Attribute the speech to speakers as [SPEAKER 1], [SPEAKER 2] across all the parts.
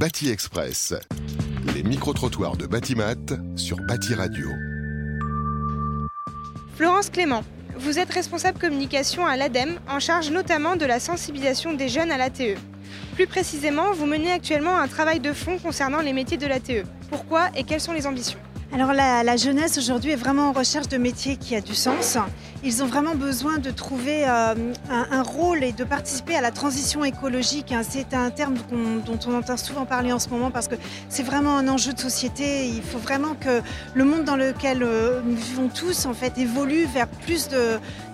[SPEAKER 1] Bâti Express. Les micro-trottoirs de Batimat sur Bâti Radio.
[SPEAKER 2] Florence Clément, vous êtes responsable communication à l'ADEME, en charge notamment de la sensibilisation des jeunes à l'ATE. Plus précisément, vous menez actuellement un travail de fond concernant les métiers de l'ATE. Pourquoi et quelles sont les ambitions?
[SPEAKER 3] Alors la, jeunesse aujourd'hui est vraiment en recherche de métiers qui a du sens. Ils ont vraiment besoin de trouver euh, un, rôle et de participer à la transition écologique. hein. C'est un terme dont on entend souvent parler en ce moment parce que c'est vraiment un enjeu de société. Il faut vraiment que le monde dans lequel euh, nous vivons tous en fait évolue vers plus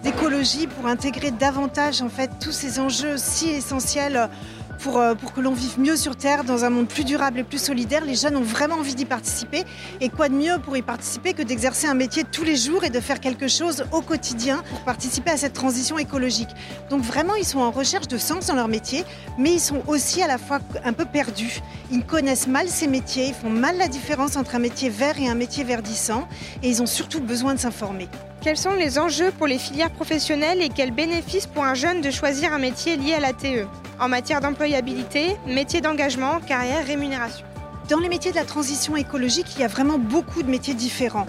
[SPEAKER 3] d'écologie pour intégrer davantage en fait tous ces enjeux si essentiels pour, euh, pour que l'on vive mieux sur Terre dans un monde plus durable et plus solidaire. Les jeunes ont vraiment envie d'y participer. Et quoi de mieux pour y participer que d'exercer un métier tous les jours et de faire quelque chose au quotidien participer à cette transition écologique. Donc vraiment, ils sont en recherche de sens dans leur métier, mais ils sont aussi à la fois un peu perdus. Ils connaissent mal ces métiers, ils font mal la différence entre un métier vert et un métier verdissant, et ils ont surtout besoin de s'informer.
[SPEAKER 2] Quels sont les enjeux pour les filières professionnelles et quels bénéfices pour un jeune de choisir un métier lié à l'ATE En matière d'employabilité, métier d'engagement, carrière, rémunération.
[SPEAKER 3] Dans les métiers de la transition écologique, il y a vraiment beaucoup de métiers différents.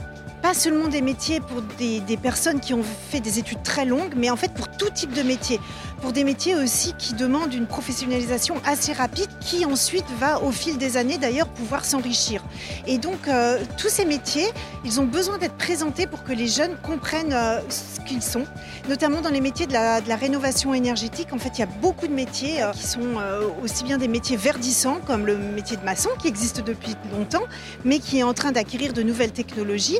[SPEAKER 3] Pas seulement des métiers pour des, personnes qui ont fait des études très longues, mais en fait pour tout type de métier. Pour des métiers aussi qui demandent une professionnalisation assez rapide, qui ensuite va au fil des années d'ailleurs pouvoir s'enrichir. Et donc euh, tous ces métiers, ils ont besoin d'être présentés pour que les jeunes comprennent euh, ce qu'ils sont, notamment dans les métiers de la, rénovation énergétique. En fait, il y a beaucoup de métiers euh, qui sont aussi bien des métiers verdissants, comme le métier de maçon qui existe depuis longtemps, mais qui est en train d'acquérir de nouvelles technologies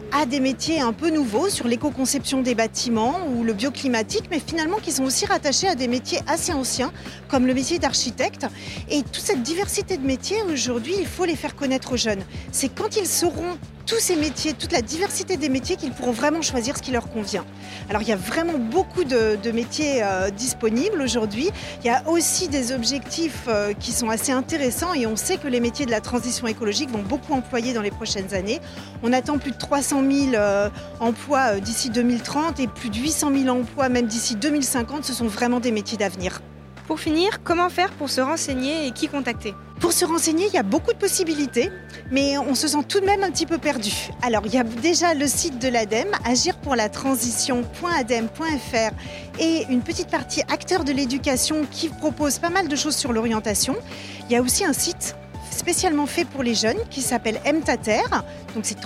[SPEAKER 3] à des métiers un peu nouveaux sur l'éco-conception des bâtiments ou le bioclimatique, mais finalement qui sont aussi rattachés à des métiers assez anciens, comme le métier d'architecte. Et toute cette diversité de métiers, aujourd'hui, il faut les faire connaître aux jeunes. C'est quand ils sauront tous ces métiers, toute la diversité des métiers, qu'ils pourront vraiment choisir ce qui leur convient. Alors il y a vraiment beaucoup de, métiers euh, disponibles aujourd'hui. Il y a aussi des objectifs euh, qui sont assez intéressants et on sait que les métiers de la transition écologique vont beaucoup employer dans les prochaines années. On attend plus de 300 000 euh, emplois euh, d'ici 2030 et plus de 800 000 emplois même d'ici 2050. Ce sont vraiment des métiers d'avenir.
[SPEAKER 2] Pour finir, comment faire pour se renseigner et qui contacter?
[SPEAKER 3] Pour se renseigner, il y a beaucoup de possibilités, mais on se sent tout de même un petit peu perdu. Alors, il y a déjà le site de l'ADEME, agirpourlatransition.adem.fr, et une petite partie acteurs de l'éducation qui propose pas mal de choses sur l'orientation. Il y a aussi un site spécialement fait pour les jeunes qui s'appelle MTater, donc c'est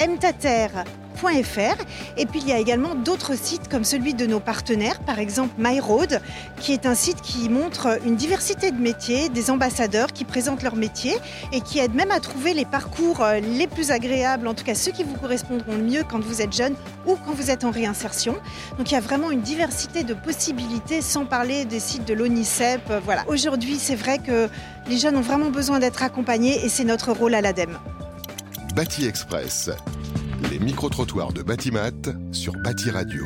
[SPEAKER 3] www.mtater.fr. Et puis il y a également d'autres sites comme celui de nos partenaires, par exemple MyRoad, qui est un site qui montre une diversité de métiers, des ambassadeurs qui présentent leur métier et qui aide même à trouver les parcours euh, les plus agréables, en tout cas ceux qui vous correspondront le mieux quand vous êtes jeune ou quand vous êtes en réinsertion. Donc il y a vraiment une diversité de possibilités, sans parler des sites de l'ONICEP. euh. Aujourd'hui, c'est vrai que les jeunes ont vraiment besoin d'être accompagnés et c'est notre rôle à l'ADEME.
[SPEAKER 1] Bâti Express. Les micro-trottoirs de Batimat sur Bâti Radio.